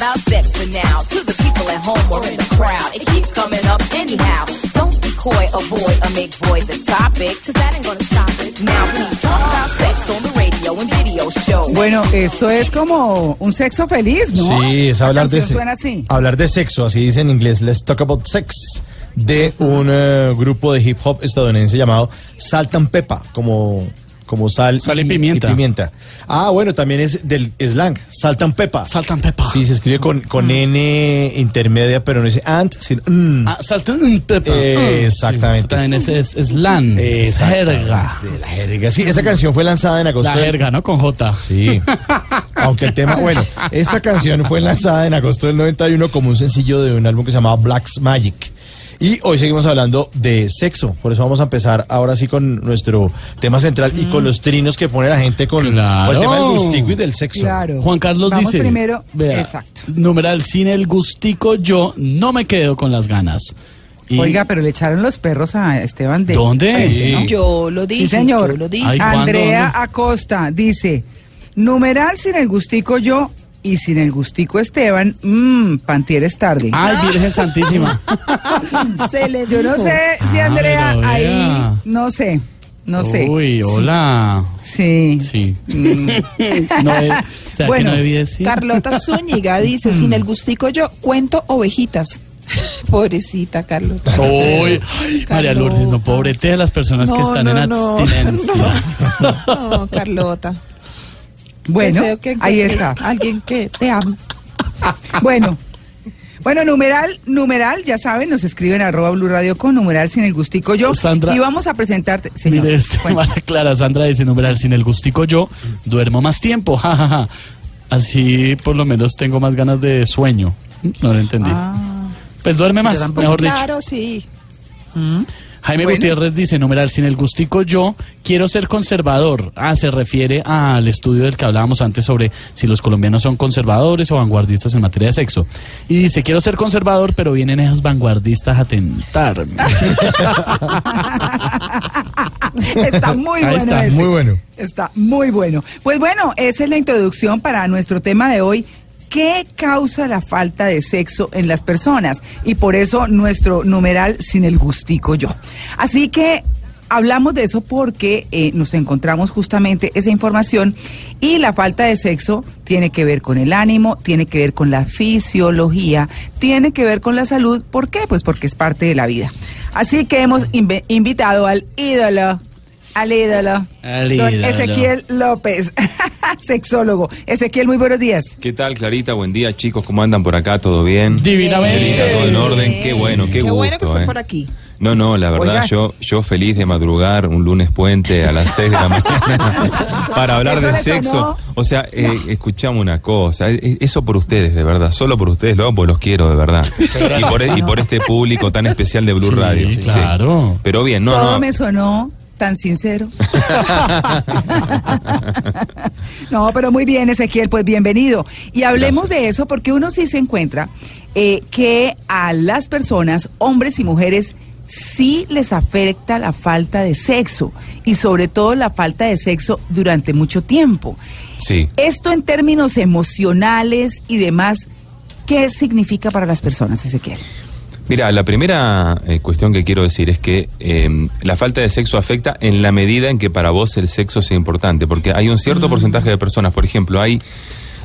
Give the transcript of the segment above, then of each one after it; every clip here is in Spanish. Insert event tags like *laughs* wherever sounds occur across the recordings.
about sex for now. To the people at home or in the crowd, it keeps coming up anyhow. Don't be coy, avoid, or make void the topic, cause that ain't gonna stop it. Now please talk about sex on the radio and video show. Bueno, esto es como un sexo feliz, ¿no? Sí, es hablar de, canción se- suena así. hablar de sexo, así dice en inglés, Let's Talk About Sex, de un eh, grupo de hip hop estadounidense llamado Salt and Pepper, como, como sal, Sal y pimienta. Ah, bueno, también es del slang, Salt and Pepper. Salt and pepper. Sí, se escribe con, con N intermedia, pero no dice ant, sino mm. Ah, salta un pepa. Eh, Mm. exactamente. Sí, también es, es, es lan. es jerga. de la jerga. Sí, esa canción fue lanzada en agosto. La del- jerga, ¿no? Con J. Sí. *laughs* Aunque el tema, bueno, esta canción fue lanzada en agosto del 91 como un sencillo de un álbum que se llamaba Black's Magic. Y hoy seguimos hablando de sexo, por eso vamos a empezar ahora sí con nuestro tema central y con los trinos que pone la gente con, el tema del gustico y del sexo. Claro. Juan Carlos Vamos dice. primero. vea, Exacto. Numeral sin el gustico, yo no me quedo con las ganas. Y- Oiga, pero le echaron los perros a Esteban de. ¿Dónde? Sí. ¿no? Yo lo dije. Sí, señor. Yo lo dije. Andrea ¿Dónde? Acosta dice: numeral sin el gustico yo y sin el gustico Esteban, mmm, Pantieres tarde. Ay, Virgen Santísima. *laughs* Se le Yo no sé si Ah, Andrea pero ahí, no sé, no sé. Uy, hola. Sí. Sí. Mm. *laughs* No, eh, ¿será Bueno, que no debí decir? Carlota Zúñiga dice, sin el gustico yo cuento ovejitas. *laughs* Pobrecita Carlota. Uy, ay, María Lourdes, no pobrete de las personas que No, están no, en no, abstinencia. No, Carlota. Bueno, que ahí está. Alguien que te ama. *laughs* Bueno. Bueno, numeral, numeral, ya saben, nos escriben arroba Blue Radio con numeral sin el gustico yo. Sandra. y vamos a presentarte. Señor, Mire, este, Clara Sandra dice, numeral, sin el gustico yo duermo más tiempo, *laughs* jajaja. Así por lo menos tengo más ganas de sueño. No lo entendí. Ah. Pues duerme más, Pues mejor dicho. claro, sí. Jaime Bueno. Gutiérrez dice, numeral, sin el gustico yo quiero ser conservador. Ah, se refiere al estudio del que hablábamos antes sobre si los colombianos son conservadores o vanguardistas en materia de sexo. Y dice, quiero ser conservador, pero vienen esos vanguardistas a tentarme. *laughs* Está muy bueno. está, ese. muy bueno. Está muy bueno. Pues bueno, esa es la introducción para nuestro tema de hoy. ¿Qué causa la falta de sexo en las personas? Y por eso nuestro numeral sin el gustico yo. Así que hablamos de eso porque eh, nos encontramos justamente esa información y la falta de sexo tiene que ver con el ánimo, tiene que ver con la fisiología, tiene que ver con la salud. ¿Por qué? Pues porque es parte de la vida. Así que hemos invitado al ídolo, al ídolo, Al don ídolo. Ezequiel López, *laughs* sexólogo. Ezequiel, muy buenos días. ¿Qué tal, Clarita? Buen día, chicos. ¿Cómo andan por acá? ¿Todo bien? Divinamente. Todo en orden. Qué bueno, qué, Qué gusto. bueno que eh. por aquí. No, no, la verdad, Oiga. yo, yo feliz de madrugar un lunes puente a las 6 de la *laughs* mañana para hablar ¿Eso de sexo. sonó? O sea, eh, escuchamos una cosa, eh, eso por ustedes, de verdad, solo por ustedes lo hago porque los quiero, de verdad. Y por, y por este público tan especial de Blue Sí, Radio. claro. Pero bien, no, Todo no. me sonó tan sincero. *laughs* no, pero muy bien, Ezequiel, pues bienvenido. Y hablemos de eso porque uno sí se encuentra eh, que a las personas, hombres y mujeres, sí les afecta la falta de sexo y sobre todo la falta de sexo durante mucho tiempo. Sí. Esto en términos emocionales y demás, ¿qué significa para las personas, Ezequiel? Mira, la primera eh, cuestión que quiero decir es que eh, la falta de sexo afecta en la medida en que para vos el sexo sea importante, porque hay un cierto porcentaje de personas, por ejemplo, hay,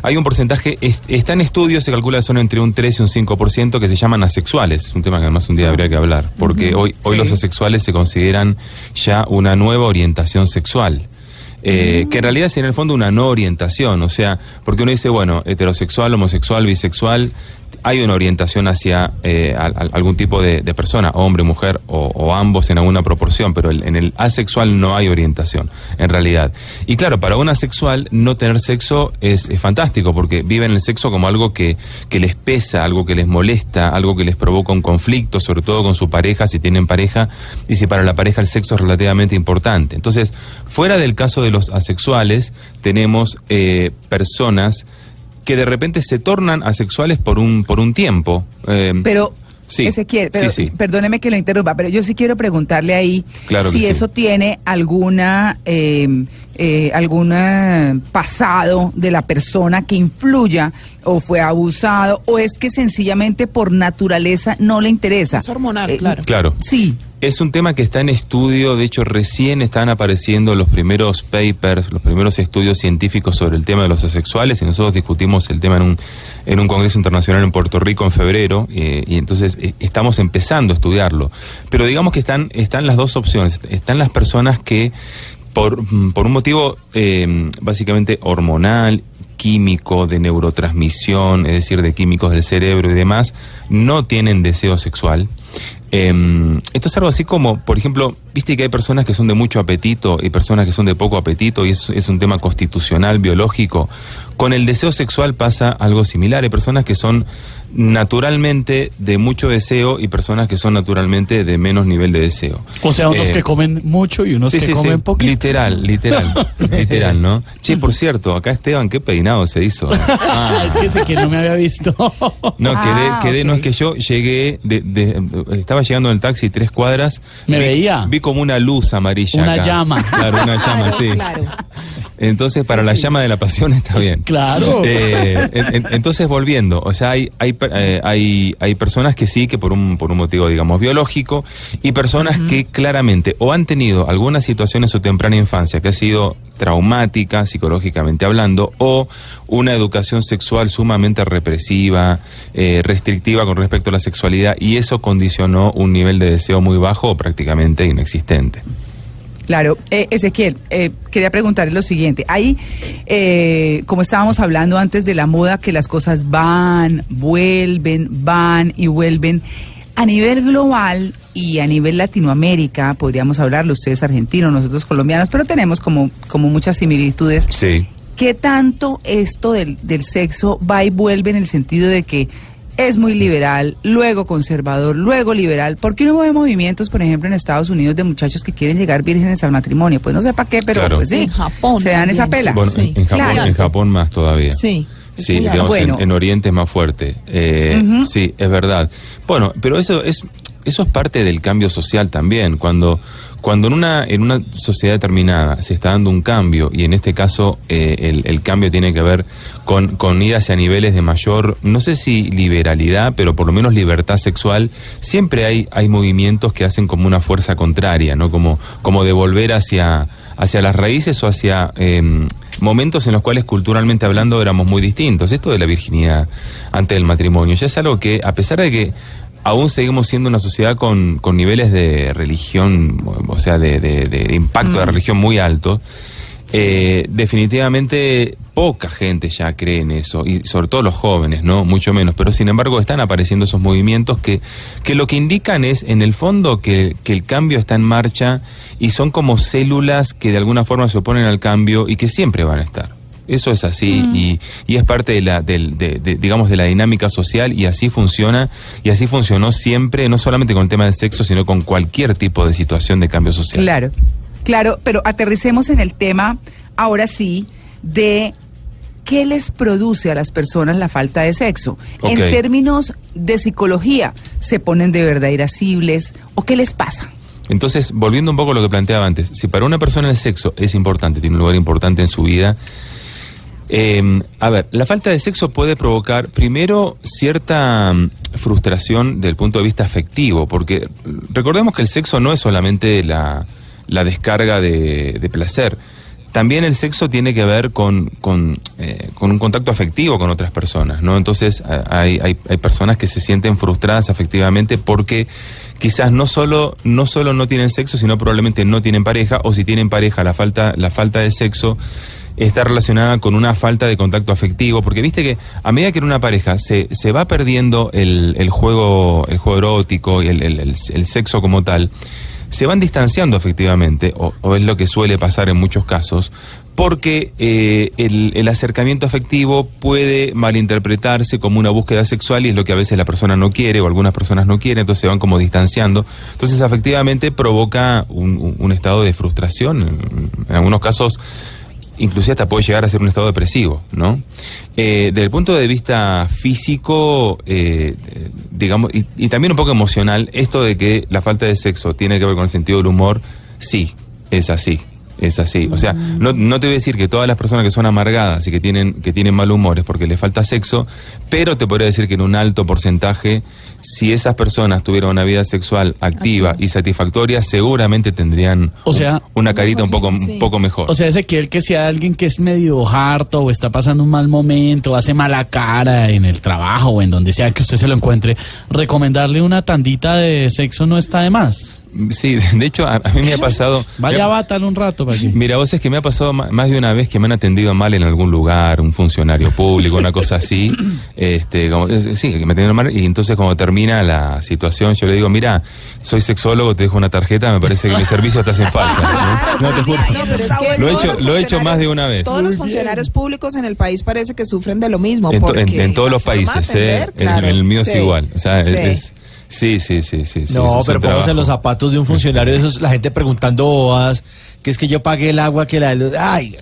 hay un porcentaje, es- está en estudio, se calcula que son entre un 3 y un 5% que se llaman asexuales, un tema que además un día habría que hablar, porque hoy, hoy Sí. los asexuales se consideran ya una nueva orientación sexual. eh, que en realidad es en el fondo una no orientación, o sea, porque uno dice, bueno, heterosexual, homosexual, bisexual, hay una orientación hacia eh, al- al- algún tipo de, persona, hombre, mujer o, o ambos en alguna proporción, pero el- en el asexual no hay orientación, en realidad. Y claro, para un asexual no tener sexo es, es fantástico, porque viven el sexo como algo que, que les pesa, algo que les molesta, algo que les provoca un conflicto, sobre todo con su pareja, si tienen pareja, y si para la pareja el sexo es relativamente importante. Entonces, fuera del caso de los asexuales, tenemos eh, personas que de repente se tornan asexuales por un, por un tiempo. eh, Pero, sí, Ezequiel, pero, sí, sí. perdóneme que lo interrumpa, pero yo sí quiero preguntarle ahí Claro si eso tiene alguna, eh, eh, algún eh, pasado de la persona que influya o fue abusado o es que sencillamente por naturaleza no le interesa. Es hormonal, Eh, claro. Claro. Sí. Es un tema que está en estudio, de hecho recién están apareciendo los primeros papers, los primeros estudios científicos sobre el tema de los asexuales y nosotros discutimos el tema en un, en un congreso internacional en Puerto Rico en febrero eh, y entonces eh, estamos empezando a estudiarlo. Pero digamos que están, están las dos opciones, están las personas que por, mm, por un motivo eh, básicamente hormonal, químico, de neurotransmisión, es decir, de químicos del cerebro y demás, no tienen deseo sexual. Eh, esto es algo así como, por ejemplo, viste que hay personas que son de mucho apetito y personas que son de poco apetito y es, es un tema constitucional, biológico. Con el deseo sexual pasa algo similar. Hay personas que son naturalmente de mucho deseo y personas que son naturalmente de menos nivel de deseo. O sea, unos Eh, que comen mucho y unos Sí, que sí, sí. comen poquito. Literal, literal, *laughs* literal, ¿no? Che, por cierto, acá Esteban, qué peinado se hizo. Ah, *laughs* es que ese que no me había visto. No, Ah, quedé, quedé, no es que yo llegué, de, de- estaba llegando en el taxi tres cuadras. Me vi, veía. Vi como una luz amarilla. Una acá. llama. Claro, una llama, *laughs* Claro, sí. claro. Entonces, para la llama de la pasión está bien. Claro. Eh, en- en- entonces, volviendo, o sea, hay, hay, eh, hay, hay personas que sí, que por un, por un motivo, digamos, biológico, y personas que claramente o han tenido alguna situación en su temprana infancia que ha sido traumática, psicológicamente hablando, o una educación sexual sumamente represiva, eh, restrictiva con respecto a la sexualidad, y eso condicionó un nivel de deseo muy bajo o prácticamente inexistente. Claro, eh, Ezequiel, eh, quería preguntarle lo siguiente. Ahí, eh, como estábamos hablando antes de la moda, que las cosas van, vuelven, van y vuelven. A nivel global y a nivel Latinoamérica, podríamos hablarlo, ustedes argentinos, nosotros colombianos, pero tenemos como, como muchas similitudes. Sí. ¿Qué tanto esto del, del sexo va y vuelve en el sentido de que es muy liberal, luego conservador, luego liberal? ¿Por qué no ve movimientos, por ejemplo, en Estados Unidos de muchachos que quieren llegar vírgenes al matrimonio? Pues no sé para qué, pero Claro. pues sí, En Japón se dan esa pela. Bueno, Sí. en, Japón, Claro. en Japón más todavía. Sí. Sí, digamos, Bueno. en, en Oriente es más fuerte. Eh. Sí, es verdad. Bueno, pero eso es eso es parte del cambio social también. Cuando cuando en una en una sociedad determinada se está dando un cambio y en este caso eh, el, el cambio tiene que ver con, con ir hacia niveles de mayor, no sé si liberalidad, pero por lo menos libertad sexual, siempre hay hay movimientos que hacen como una fuerza contraria, ¿no? Como como de volver hacia hacia las raíces o hacia em, momentos en los cuales culturalmente hablando éramos muy distintos. Esto de la virginidad antes del matrimonio ya es algo que, a pesar de que aún seguimos siendo una sociedad con, con niveles de religión, o sea, de, de- de impacto de religión muy altos, eh, definitivamente poca gente ya cree en eso, y sobre todo los jóvenes, ¿no? Mucho menos, pero sin embargo están apareciendo esos movimientos que, que lo que indican es, en el fondo, que, que el cambio está en marcha y son como células que de alguna forma se oponen al cambio y que siempre van a estar. Eso es así y, y es parte de la, del- de, de- digamos, de la dinámica social y así funciona y así funcionó siempre, no solamente con el tema del sexo, sino con cualquier tipo de situación de cambio social. Claro, claro, pero aterricemos en el tema, ahora sí, de qué les produce a las personas la falta de sexo. En términos de psicología, ¿se ponen de verdad irascibles o qué les pasa? Entonces, volviendo un poco a lo que planteaba antes, si para una persona el sexo es importante, tiene un lugar importante en su vida, eh, a ver, la falta de sexo puede provocar primero cierta mm, frustración del punto de vista afectivo, porque mm, recordemos que el sexo no es solamente la, la descarga de, placer, también el sexo tiene que ver con, con, eh, un contacto afectivo con otras personas, ¿no? Entonces hay, hay, hay personas que se sienten frustradas afectivamente porque quizás no solo, no solo no tienen sexo, sino probablemente no tienen pareja, o si tienen pareja, la falta, la falta de sexo está relacionada con una falta de contacto afectivo, porque viste que a medida que en una pareja se, se va perdiendo el, el juego, el juego erótico y el, el- sexo como tal, se van distanciando efectivamente, o, o es lo que suele pasar en muchos casos, porque eh, el, el acercamiento afectivo puede malinterpretarse como una búsqueda sexual y es lo que a veces la persona no quiere o algunas personas no quieren, entonces se van como distanciando. Entonces efectivamente provoca un, un- estado de frustración, en algunos casos inclusive hasta puede llegar a ser un estado depresivo, ¿no? Eh, desde el punto de vista físico, eh, digamos, y, y también un poco emocional, esto de que la falta de sexo tiene que ver con el sentido del humor, sí, es así. Es así. O sea, no, no te voy a decir que todas las personas que son amargadas y que tienen, que tienen mal humor es porque les falta sexo, pero te podría decir que en un alto porcentaje, si esas personas tuvieran una vida sexual activa y satisfactoria, seguramente tendrían O sea- un- una carita un poco, Sí. un poco mejor. O sea, Ezequiel, que si hay alguien que es medio harto o está pasando un mal momento, hace mala cara en el trabajo o en donde sea que usted se lo encuentre, recomendarle una tandita de sexo no está de más. Sí, *laughs* de hecho, a, a mí me ha pasado... *laughs* Vaya, me ha- bátalo un rato para aquí. Mira, vos es que me ha pasado más de una vez que me han atendido mal en algún lugar, un funcionario público, una cosa así. *clears throat* este, como, es- sí, que me atendieron mal y entonces cuando termina la situación yo le digo, mira, soy sexólogo, te dejo una tarjeta, me parece que mis servicios te hacen *laughs* falta. ¿no? No, te juro. No, pero es que Lo he hecho- lo he hecho más de una vez. Todos los funcionarios públicos en el país parece que sufren de lo mismo. En, to- en- en todos los países, ¿eh? atender, En- claro, en el mío sí, es igual. O sea, es- sí. es- sí, sí, sí, sí, sí. no, es pero póngase en los zapatos de un funcionario de esos, la gente preguntando bobadas, que es que yo pagué el agua que la ay,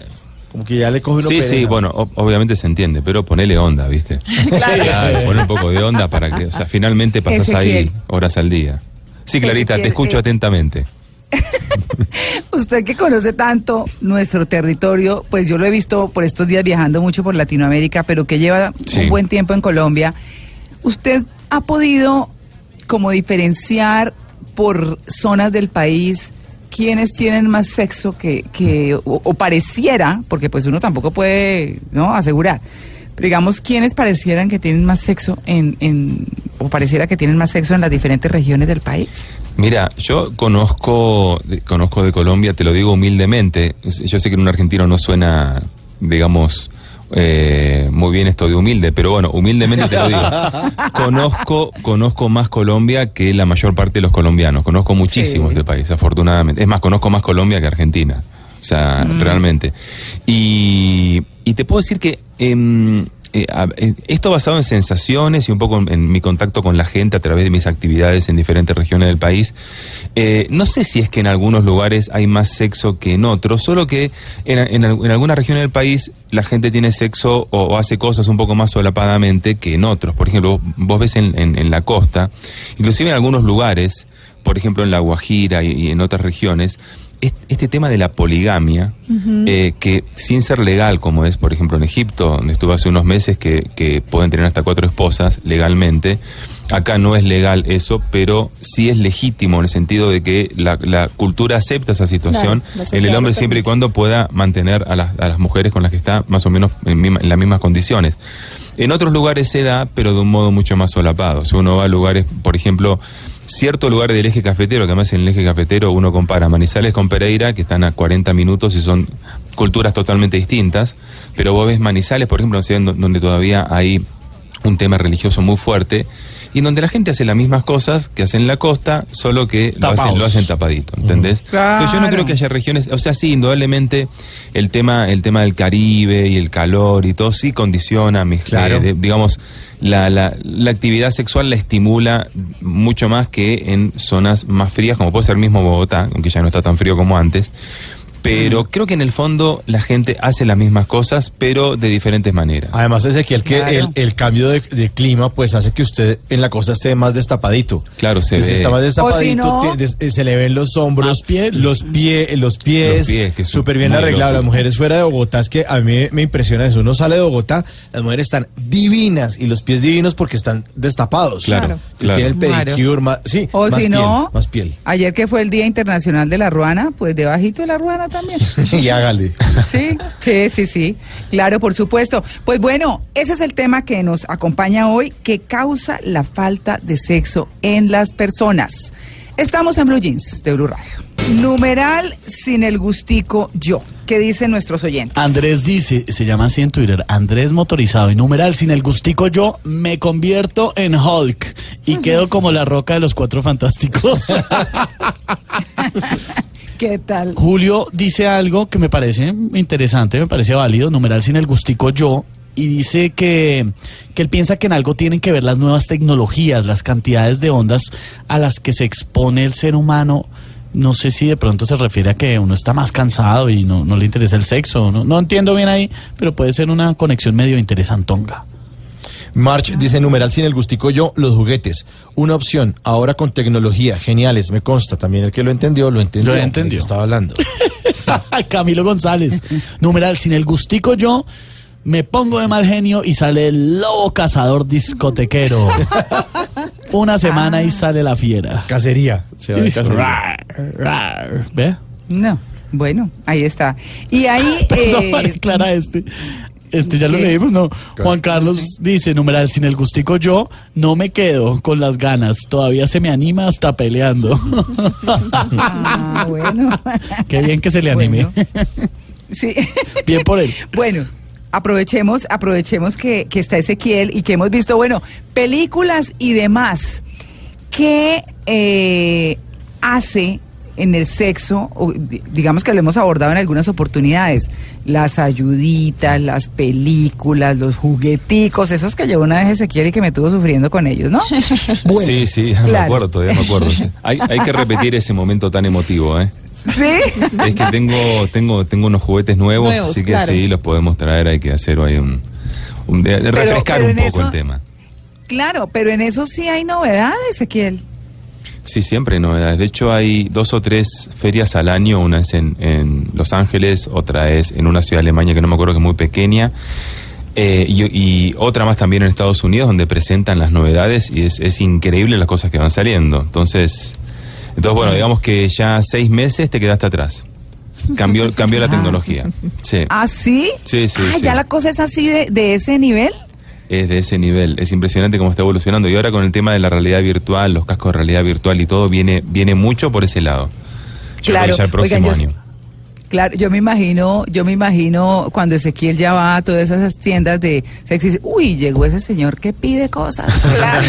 como que ya le coge uno Sí, sí, bueno, o- obviamente se entiende, pero ponele onda, ¿viste? Claro. Claro, ponle un poco de onda para que, o sea, finalmente pasas ahí horas al día. Sí, Clarita, te escucho eh, atentamente. *laughs* Usted que conoce tanto nuestro territorio, pues yo lo he visto por estos días viajando mucho por Latinoamérica, pero que lleva Sí. un buen tiempo en Colombia. ¿Usted ha podido como diferenciar por zonas del país quiénes tienen más sexo que, que o, pareciera, porque pues uno tampoco puede no asegurar, pero digamos quiénes parecieran que tienen más sexo en, en o pareciera que tienen más sexo en las diferentes regiones del país? Mira, yo conozco, conozco de Colombia, te lo digo humildemente. Yo sé que en un argentino no suena, digamos, eh, muy bien esto de humilde, pero bueno, humildemente te lo digo. *laughs* Conozco, conozco más Colombia que la mayor parte de los colombianos. Conozco muchísimo Sí. este país, afortunadamente. Es más, conozco más Colombia que Argentina. O sea, realmente. Y, y te puedo decir que em, eh, eh, esto basado en sensaciones y un poco en, mi contacto con la gente a través de mis actividades en diferentes regiones del país, eh, no sé si es que en algunos lugares hay más sexo que en otros, solo que en, en, en algunas regiones del país la gente tiene sexo o, o hace cosas un poco más solapadamente que en otros. Por ejemplo, vos ves en, la costa, inclusive en algunos lugares, por ejemplo en La Guajira y, en otras regiones, este tema de la poligamia, eh, que sin ser legal, como es por ejemplo en Egipto, donde estuve hace unos meses, que, que pueden tener hasta cuatro esposas legalmente, acá no es legal eso, pero sí es legítimo en el sentido de que la, la cultura acepta esa situación Claro, en el hombre siempre y cuando pueda mantener a las, a las mujeres con las que está más o menos en, en las mismas condiciones. En otros lugares se da, pero de un modo mucho más solapado. Si uno va a lugares, por ejemplo, ciertos lugares del eje cafetero, que además en el eje cafetero uno compara Manizales con Pereira, que están a 40 minutos y son culturas totalmente distintas, pero vos ves Manizales, por ejemplo, donde todavía hay un tema religioso muy fuerte y donde la gente hace las mismas cosas que hacen en la costa, solo que lo hacen, Tapados. lo hacen tapadito, ¿entendés? Entonces yo no Claro. creo que haya regiones, o sea, sí, indudablemente el tema, el tema del Caribe y el calor y todo sí condiciona, mis, Claro. eh, de- digamos, la, la, la actividad sexual la estimula mucho más que en zonas más frías, como puede ser mismo Bogotá, aunque ya no está tan frío como antes. Pero creo que en el fondo la gente hace las mismas cosas, pero de diferentes maneras. Además, Ezequiel, que Claro. el, el cambio de, de clima pues hace que usted en la costa esté más destapadito. Claro, se Entonces, ve. está más destapadito, O si no- te- des- se le ven los hombros, piel. los, pie, los pies, Los pies, que es súper bien muy arreglados. loco. Las mujeres fuera de Bogotá, es que a mí me impresiona eso. Uno sale de Bogotá, las mujeres están divinas y los pies divinos porque están destapados. Claro, claro. Tiene el pedicure, más, sí, O más si piel, no, más piel. ayer que fue el Día Internacional de la Ruana, pues debajito de la ruana también. *laughs* y hágale. Sí, sí, sí, sí. Claro, por supuesto. Pues bueno, ese es el tema que nos acompaña hoy, que causa la falta de sexo en las personas. Estamos en Blue Jeans de Blue Radio. Numeral sin el gustico yo. ¿Qué dicen nuestros oyentes? Andrés dice, se llama así en Twitter, Andrés motorizado y numeral, sin el gustico yo me convierto en Hulk y quedo como la roca de los cuatro fantásticos. *laughs* ¿Qué tal? Julio dice algo que me parece interesante, me parece válido, numeral sin el gustico yo, y dice que, que él piensa que en algo tienen que ver las nuevas tecnologías, las cantidades de ondas a las que se expone el ser humano. No sé si de pronto se refiere a que uno está más cansado y no, no le interesa el sexo. No, no entiendo bien ahí, pero puede ser una conexión medio interesantonga. March dice numeral sin el gustico yo, los juguetes. Una opción, ahora con tecnología, geniales, me consta. También el que lo entendió, lo entendió. Lo entendió. Estaba hablando. *laughs* Camilo González. Numeral, sin el gustico yo, me pongo de mal genio y sale el lobo cazador discotequero. *laughs* Una semana y sale la fiera. Cacería. Se va de *laughs* cacería. Rar, rar. ¿Ve? No, bueno, ahí está. Y ahí... Perdón, eh, Clara, este. Este ya lo leímos, ¿no? Juan Carlos dice, numeral, sin el gustico yo, no me quedo con las ganas. Todavía se me anima hasta peleando. *laughs* ah, bueno. *laughs* Qué bien que se le anime. Bueno. *laughs* Sí. bien por él. Bueno, aprovechemos, aprovechemos que, que está Ezequiel y que hemos visto, bueno, películas y demás. ¿Qué eh, hace en el sexo? digamos que lo hemos abordado en algunas oportunidades. Las ayuditas, las películas, los jugueticos, esos que llevó una vez Ezequiel y que me tuvo sufriendo con ellos, ¿no? *laughs* Bueno, sí, sí, *laughs* me claro. acuerdo, todavía me acuerdo. sí. Hay, hay que repetir ese momento tan emotivo, ¿eh? ¿Sí? Es que tengo, tengo, tengo unos juguetes nuevos, Nuevos, así que claro. sí, los podemos traer, hay que hacer ahí un... un- refrescar pero un poco eso- el tema. Claro, pero en eso sí hay novedades, Ezequiel. Sí, siempre hay novedades. De hecho, hay dos o tres ferias al año. Una es en, en Los Ángeles, otra es en una ciudad de Alemania que no me acuerdo que es muy pequeña. eh, y, y otra más también en Estados Unidos donde presentan las novedades y es, es increíble las cosas que van saliendo. Entonces, entonces bueno, digamos que ya seis meses te quedaste atrás. Cambió, cambió la *laughs* tecnología. Sí. ¿Ah, sí? Sí, sí, Ah, sí. ya la cosa es así de, de ese nivel. Es de ese nivel, es impresionante cómo está evolucionando. Y ahora con el tema de la realidad virtual, los cascos de realidad virtual y todo, viene, viene mucho por ese lado. Yo Claro. el próximo Oigan, yo- año. Claro, yo me imagino, yo me imagino cuando Ezequiel ya va a todas esas tiendas de sexo y dice, uy, llegó ese señor que pide cosas. *laughs* Claro.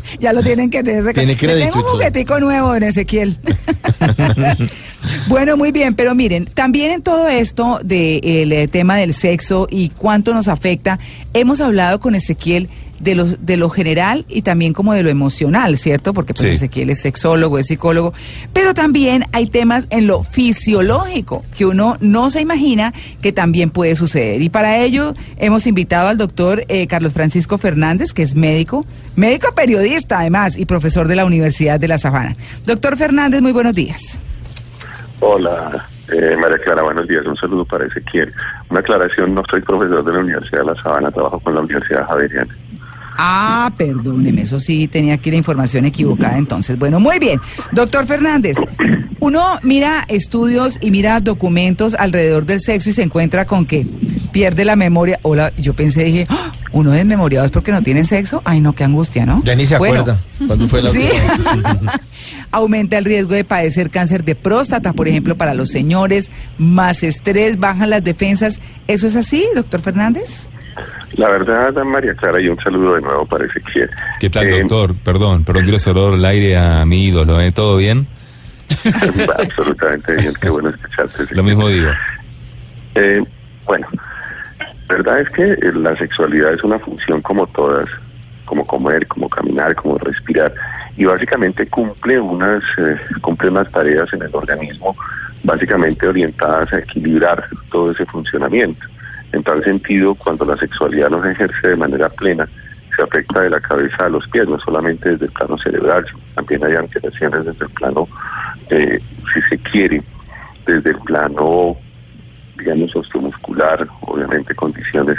*laughs* ya lo tienen que tener. Tiene crédito Tengo un juguetico nuevo en Ezequiel. *laughs* bueno, muy bien, pero miren, también en todo esto del eh, tema del sexo y cuánto nos afecta, hemos hablado con Ezequiel de lo, de lo general y también como de lo emocional, ¿cierto? Porque pues Sí. Ezequiel es sexólogo, es psicólogo, pero también hay temas en lo fisiológico que uno no se imagina que también puede suceder. Y para ello hemos invitado al doctor eh, Carlos Francisco Fernández, que es médico, médico periodista además y profesor de la Universidad de La Sabana. Doctor Fernández, muy buenos días. Hola, eh, María Clara, buenos días. Un saludo para Ezequiel. Una aclaración, no soy profesor de la Universidad de La Sabana, trabajo con la Universidad Javeriana. Ah, perdóneme, eso sí, tenía aquí la información equivocada entonces. Bueno, muy bien. Doctor Fernández, uno mira estudios y mira documentos alrededor del sexo y se encuentra con que pierde la memoria. Hola, yo pensé, dije, ¡Ah! uno desmemoriado es porque no tiene sexo. Ay, no, qué angustia, ¿no? Ya ni se Bueno, acuerda. ¿Cuándo fue la *laughs* Sí. *laughs* Aumenta el riesgo de padecer cáncer de próstata, por ejemplo, para los señores, más estrés, bajan las defensas. ¿Eso es así, doctor Fernández? La verdad, María Clara, y un saludo de nuevo para Ezequiel. ¿Qué tal, Eh, doctor? Perdón, perdón, quiero saludar al aire a mi ídolo, ¿eh? ¿Todo bien? *laughs* absolutamente bien, qué bueno escucharte. Ezequiel. Lo mismo digo. Eh, bueno, la verdad es que eh, la sexualidad es una función como todas, como comer, como caminar, como respirar, y básicamente cumple unas, eh, cumple unas tareas en el organismo, básicamente orientadas a equilibrar todo ese funcionamiento. En tal sentido, cuando la sexualidad no se ejerce de manera plena, se afecta de la cabeza a los pies, no solamente desde el plano cerebral, sino también hay alteraciones desde el plano, eh, si se quiere, desde el plano digamos, osteomuscular, obviamente condiciones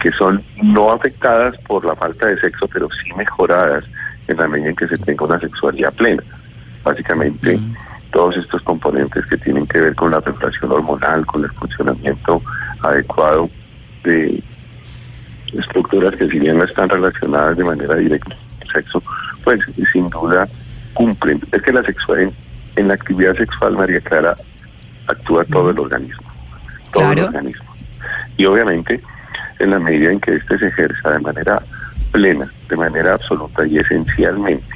que son no afectadas por la falta de sexo, pero sí mejoradas en la medida en que se tenga una sexualidad plena. Básicamente, todos estos componentes que tienen que ver con la regulación hormonal, con el funcionamiento adecuado de estructuras que si bien no están relacionadas de manera directa con el sexo, pues sin duda cumplen. Es que la sexual, en, la actividad sexual, María Clara, actúa todo el organismo todo el Claro. organismo. Y obviamente, en la medida en que éste se ejerza de manera plena, de manera absoluta y esencialmente,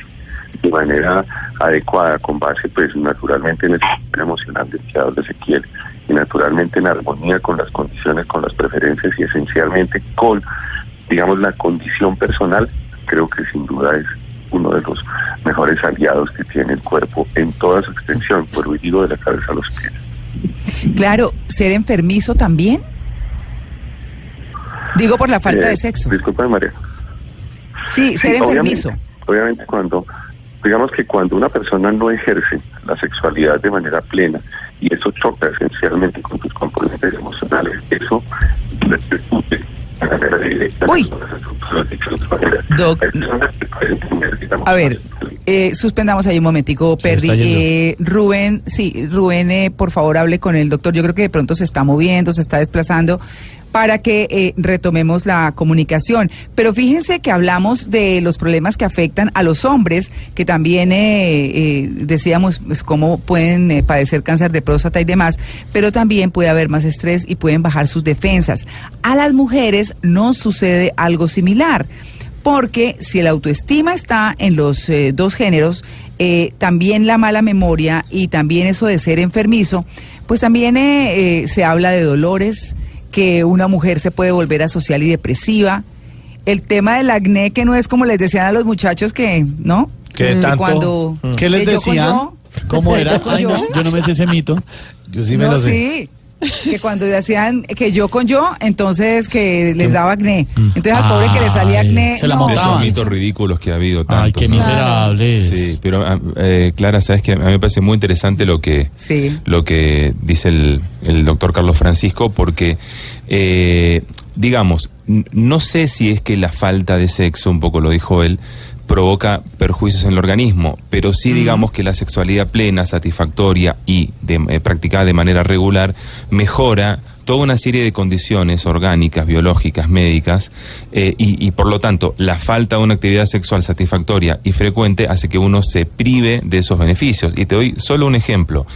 de manera adecuada, con base, pues, naturalmente en el sistema emocional del que habla Ezequiel, y naturalmente en armonía con las condiciones, con las preferencias y esencialmente con, digamos, la condición personal, creo que sin duda es uno de los mejores aliados que tiene el cuerpo en toda su extensión, por digo de la cabeza a los pies. Claro, ser enfermizo también. Digo por la falta Eh, de sexo. Disculpa, María. Sí, ser obviamente, enfermizo. Obviamente cuando, digamos que cuando una persona no ejerce la sexualidad de manera plena y eso choca esencialmente con tus componentes emocionales, eso repercute de manera directa Uy. Doc. A ver, eh, suspendamos ahí un momentico, Perdi. Eh, Rubén, sí, Rubén, eh, por favor, hable con el doctor. Yo creo que de pronto se está moviendo, se está desplazando para que eh, retomemos la comunicación. Pero fíjense que hablamos de los problemas que afectan a los hombres, que también eh, eh, decíamos pues, cómo pueden padecer cáncer de próstata y demás, pero también puede haber más estrés y pueden bajar sus defensas. A las mujeres no sucede algo similar porque si la autoestima está en los dos géneros, también la mala memoria y también eso de ser enfermizo, pues también se habla de dolores, que una mujer se puede volver asocial y depresiva. El tema del acné, que no es como les decían a los muchachos que, ¿no? Que Mm, tanto- cuando... ¿Qué les de yo con decían? yo, ¿Cómo *laughs* era? yo Ay, no, yo. yo no me sé ese mito. Yo sí me no, lo sé. sí. Que cuando decían que yo con yo, entonces que les daba acné. Entonces al pobre que le salía acné. se la no, esos mitos ridículos que ha habido tanto. Ay, qué ¿no? miserables. Sí, pero ah, eh, Clara, sabes que a mí me parece muy interesante lo que Sí. lo que dice el, el doctor Carlos Francisco, porque, eh, digamos, no sé si es que la falta de sexo, un poco lo dijo él, provoca perjuicios en el organismo, pero sí digamos que la sexualidad plena, satisfactoria y de- eh, practicada de manera regular mejora toda una serie de condiciones orgánicas, biológicas, médicas, eh, y, y por lo tanto la falta de una actividad sexual satisfactoria y frecuente hace que uno se prive de esos beneficios. Y te doy solo un ejemplo.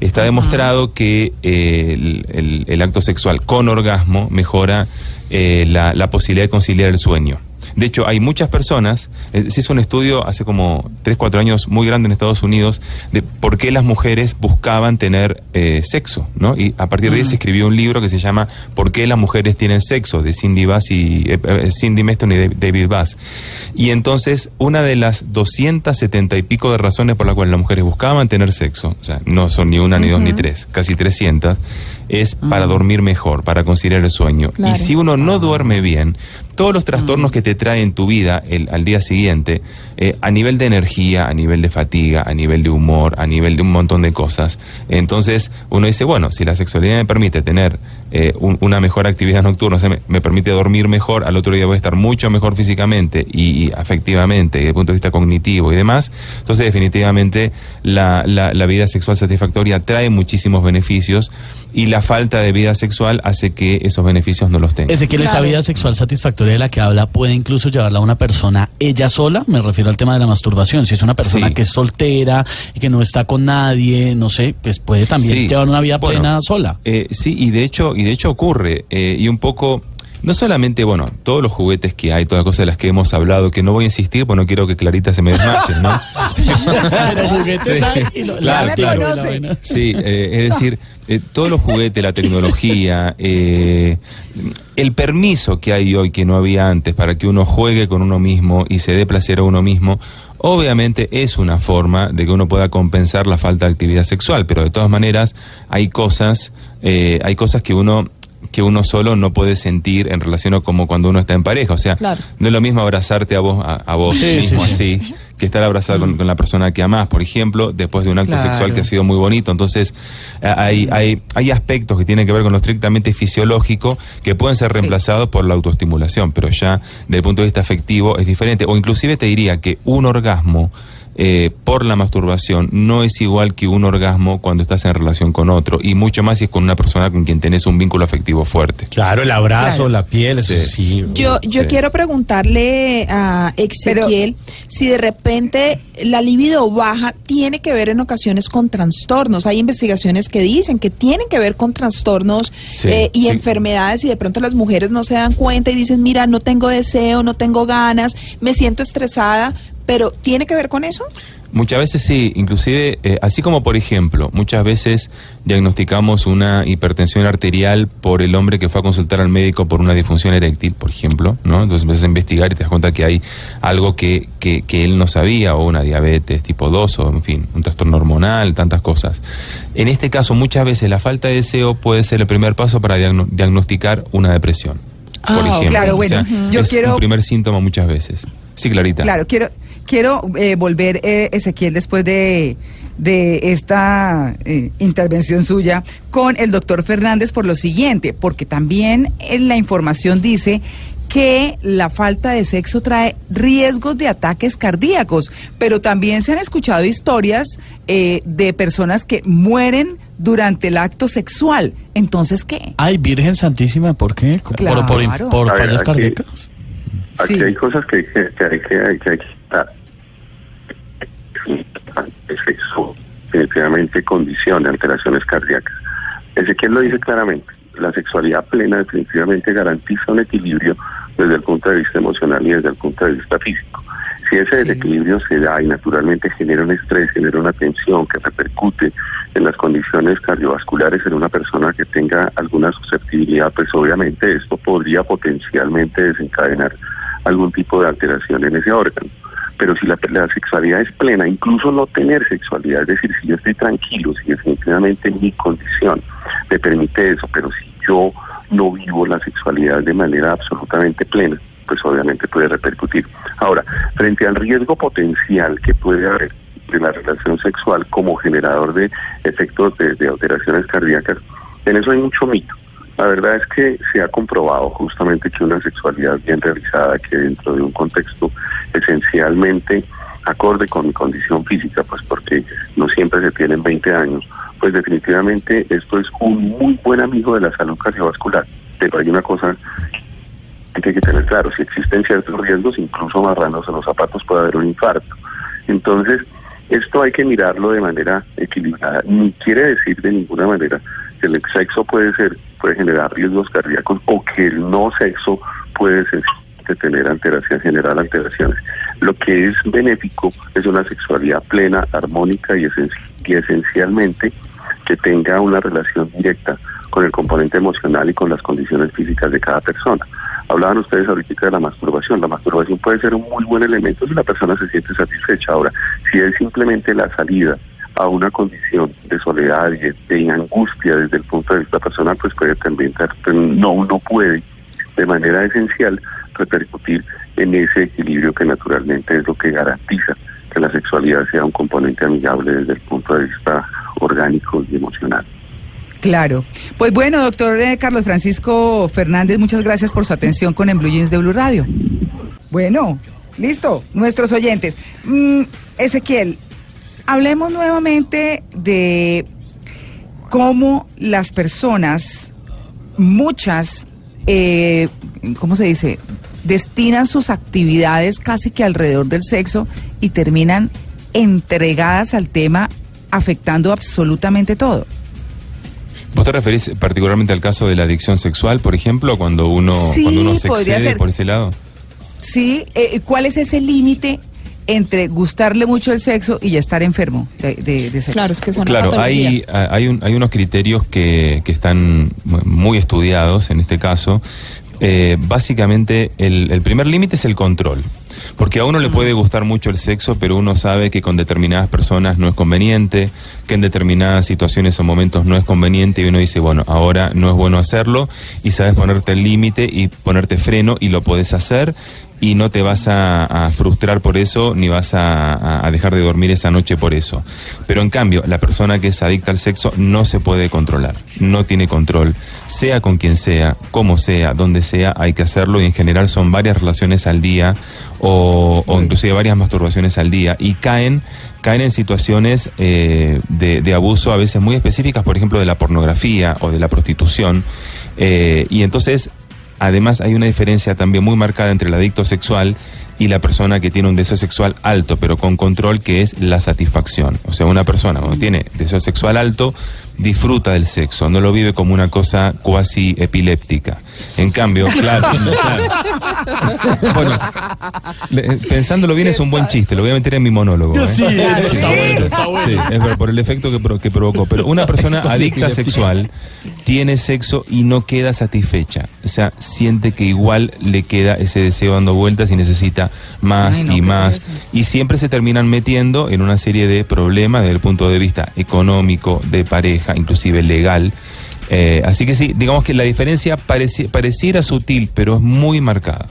Está demostrado que eh, el, el- el acto sexual con orgasmo mejora eh, la, la posibilidad de conciliar el sueño. De hecho, hay muchas personas, eh, se hizo un estudio hace como 3, 4 años muy grande en Estados Unidos de por qué las mujeres buscaban tener eh, sexo, ¿no? Y a partir de ahí se escribió un libro que se llama ¿Por qué las mujeres tienen sexo? de Cindy Bass y eh, eh, Cindy Meston y Dav- David Bass. Y entonces, una de las 270 y pico de razones por las cuales las mujeres buscaban tener sexo, o sea, no son ni una, ni dos, ni tres, casi 300, es para dormir mejor, para conciliar el sueño. Claro. Y si uno no duerme bien, todos los trastornos que te trae en tu vida el, al día siguiente, eh, a nivel de energía, a nivel de fatiga, a nivel de humor, a nivel de un montón de cosas, entonces uno dice, bueno, si la sexualidad me permite tener eh, un- una mejor actividad nocturna, o sea, me, me permite dormir mejor, al otro día voy a estar mucho mejor físicamente y, y afectivamente, y desde el punto de vista cognitivo y demás, entonces definitivamente la, la- la vida sexual satisfactoria trae muchísimos beneficios y la falta de vida sexual hace que esos beneficios no los tenga. Ese que esa Claro. vida sexual satisfactoria de la que habla puede incluso llevarla a una persona ella sola, me refiero al tema de la masturbación, si es una persona Sí. que es soltera y que no está con nadie, no sé, pues puede también Sí. llevar una vida Bueno, plena sola. Eh, sí, y de hecho, y de hecho ocurre. eh, y un poco, no solamente, bueno, todos los juguetes que hay, todas las cosas de las que hemos hablado, que no voy a insistir, porque no quiero que Clarita se me desmaye, ¿no? *laughs* Sí. Claro, la- claro. Sí, eh, es decir, eh, todos los juguetes, la tecnología, eh, el permiso que hay hoy que no había antes para que uno juegue con uno mismo y se dé placer a uno mismo, obviamente es una forma de que uno pueda compensar la falta de actividad sexual, pero de todas maneras hay cosas, eh, hay cosas que uno que uno solo no puede sentir en relación a como cuando uno está en pareja, o sea, Claro. no es lo mismo abrazarte a vos a, a vos Sí, mismo sí, sí. así que estar abrazado con, con la persona que amás, por ejemplo, después de un acto Claro. sexual que ha sido muy bonito. Entonces, hay, hay, hay aspectos que tienen que ver con lo estrictamente fisiológico que pueden ser Sí. reemplazados por la autoestimulación, pero ya desde el punto de vista afectivo es diferente. O inclusive te diría que un orgasmo eh, por la masturbación no es igual que un orgasmo cuando estás en relación con otro, y mucho más si es con una persona con quien tenés un vínculo afectivo fuerte. Claro, el abrazo, Claro. la piel, eso Sí. sí. Yo, yo Sí. quiero preguntarle a Ezequiel si de repente la libido baja tiene que ver en ocasiones con trastornos. Hay investigaciones que dicen que tienen que ver con trastornos Sí, eh, y sí. enfermedades y de pronto las mujeres no se dan cuenta y dicen, mira, no tengo deseo, no tengo ganas, me siento estresada, pero ¿tiene que ver con eso? Muchas veces sí, inclusive, eh, así como por ejemplo, muchas veces diagnosticamos una hipertensión arterial por el hombre que fue a consultar al médico por una disfunción eréctil, por ejemplo, ¿no? Entonces empiezas a investigar y te das cuenta que hay algo que, que, que él no sabía, o una diabetes tipo 2, o en fin, un trastorno hormonal, tantas cosas. En este caso, muchas veces la falta de deseo puede ser el primer paso para diagno- diagnosticar una depresión. Ah, por ejemplo. claro, bueno, O sea, yo es quiero- un primer síntoma muchas veces. Sí, Clarita. Claro, quiero, quiero eh, volver, eh, Ezequiel, después de, de esta eh, intervención suya, con el doctor Fernández por lo siguiente, porque también en la información dice que la falta de sexo trae riesgos de ataques cardíacos, pero también se han escuchado historias eh, de personas que mueren durante el acto sexual. Entonces, ¿qué? Ay, Virgen Santísima, ¿por qué? ¿Por, Claro. por, por ver, fallas aquí- cardíacas? Aquí Sí. hay cosas que, que, que hay que hay que sexo definitivamente condiciona alteraciones cardíacas. Ezequiel lo dice claramente. La sexualidad plena definitivamente garantiza un equilibrio desde el punto de vista emocional y desde el punto de vista físico. Si ese Sí. desequilibrio se da y naturalmente genera un estrés, genera una tensión que repercute en las condiciones cardiovasculares en una persona que tenga alguna susceptibilidad, pues obviamente esto podría potencialmente desencadenar algún tipo de alteración en ese órgano. Pero si la, la sexualidad es plena, incluso no tener sexualidad, es decir, si yo estoy tranquilo, si definitivamente mi condición me permite eso, pero si yo no vivo la sexualidad de manera absolutamente plena, pues obviamente puede repercutir. Ahora, frente al riesgo potencial que puede haber de la relación sexual como generador de efectos de, de alteraciones cardíacas, en eso hay mucho mito. La verdad es que se ha comprobado justamente que una sexualidad bien realizada, que dentro de un contexto esencialmente acorde con mi condición física, pues porque no siempre se tienen 20 años, pues definitivamente esto es un muy buen amigo de la salud cardiovascular. Pero hay una cosa que hay que tener claro, si existen ciertos riesgos, incluso amarrándose los zapatos puede haber un infarto. Entonces, esto hay que mirarlo de manera equilibrada. Ni quiere decir de ninguna manera que el sexo puede ser, puede generar riesgos cardíacos o que el no sexo puede sencillamente tener alteraciones, generar alteraciones. Lo que es benéfico es una sexualidad plena, armónica y esencialmente que tenga una relación directa con el componente emocional y con las condiciones físicas de cada persona. Hablaban ustedes ahorita de la masturbación. La masturbación puede ser un muy buen elemento si la persona se siente satisfecha. Ahora, si es simplemente la salida a una condición de soledad y de, angustia desde el punto de vista personal, pues puede también, ser- no, no puede de manera esencial repercutir en ese equilibrio que naturalmente es lo que garantiza que la sexualidad sea un componente amigable desde el punto de vista orgánico y emocional. Claro. Pues bueno, doctor eh, Carlos Francisco Fernández, muchas gracias por su atención con En de Blue Radio. Bueno, listo, nuestros oyentes. Mm, Ezequiel, hablemos nuevamente de cómo las personas, muchas, eh, ¿cómo se dice? Destinan sus actividades casi que alrededor del sexo y terminan entregadas al tema afectando absolutamente todo. ¿Vos te referís particularmente al caso de la adicción sexual, por ejemplo, cuando uno, Sí, cuando uno se excede ser. por ese lado? Sí, eh, ¿cuál es ese límite entre gustarle mucho el sexo y ya estar enfermo de, de- de sexo? Claro, es que una Claro, hay, a- hay, un- hay unos criterios que, que están mu- muy estudiados en este caso. Eh, básicamente, el, el primer límite es el control. Porque a uno le puede gustar mucho el sexo, pero uno sabe que con determinadas personas no es conveniente, que en determinadas situaciones o momentos no es conveniente, y uno dice, bueno, ahora no es bueno hacerlo, y sabes ponerte el límite y ponerte freno, y lo podés hacer, y no te vas a, a frustrar por eso, ni vas a, dejar de dormir esa noche por eso. Pero en cambio, la persona que es adicta al sexo no se puede controlar, no tiene control, sea con quien sea, como sea, donde sea, hay que hacerlo, y en general son varias relaciones al día, o, o inclusive varias masturbaciones al día, y caen caen en situaciones eh, de, de abuso a veces muy específicas, por ejemplo, de la pornografía o de la prostitución. eh, y entonces, además, hay una diferencia también muy marcada entre el adicto sexual y la persona que tiene un deseo sexual alto, pero con control, que es la satisfacción. O sea, una persona cuando tiene deseo sexual alto, disfruta del sexo, no lo vive como una cosa cuasi epiléptica. En cambio, claro, claro. Bueno, le- pensándolo bien es un buen chiste, lo voy a meter en mi monólogo. ¿eh? Sí, está bueno, está bueno. Sí, es verdad, por el efecto que, pro- que provocó. Pero una persona adicta sexual tiene sexo y no queda satisfecha. O sea, siente que igual le queda ese deseo dando vueltas y necesita más Ay, no, y qué más. pereza. Y siempre se terminan metiendo en una serie de problemas desde el punto de vista económico, de pareja, inclusive legal. Eh, así que sí, digamos que la diferencia pareci- pareciera sutil, pero es muy marcada.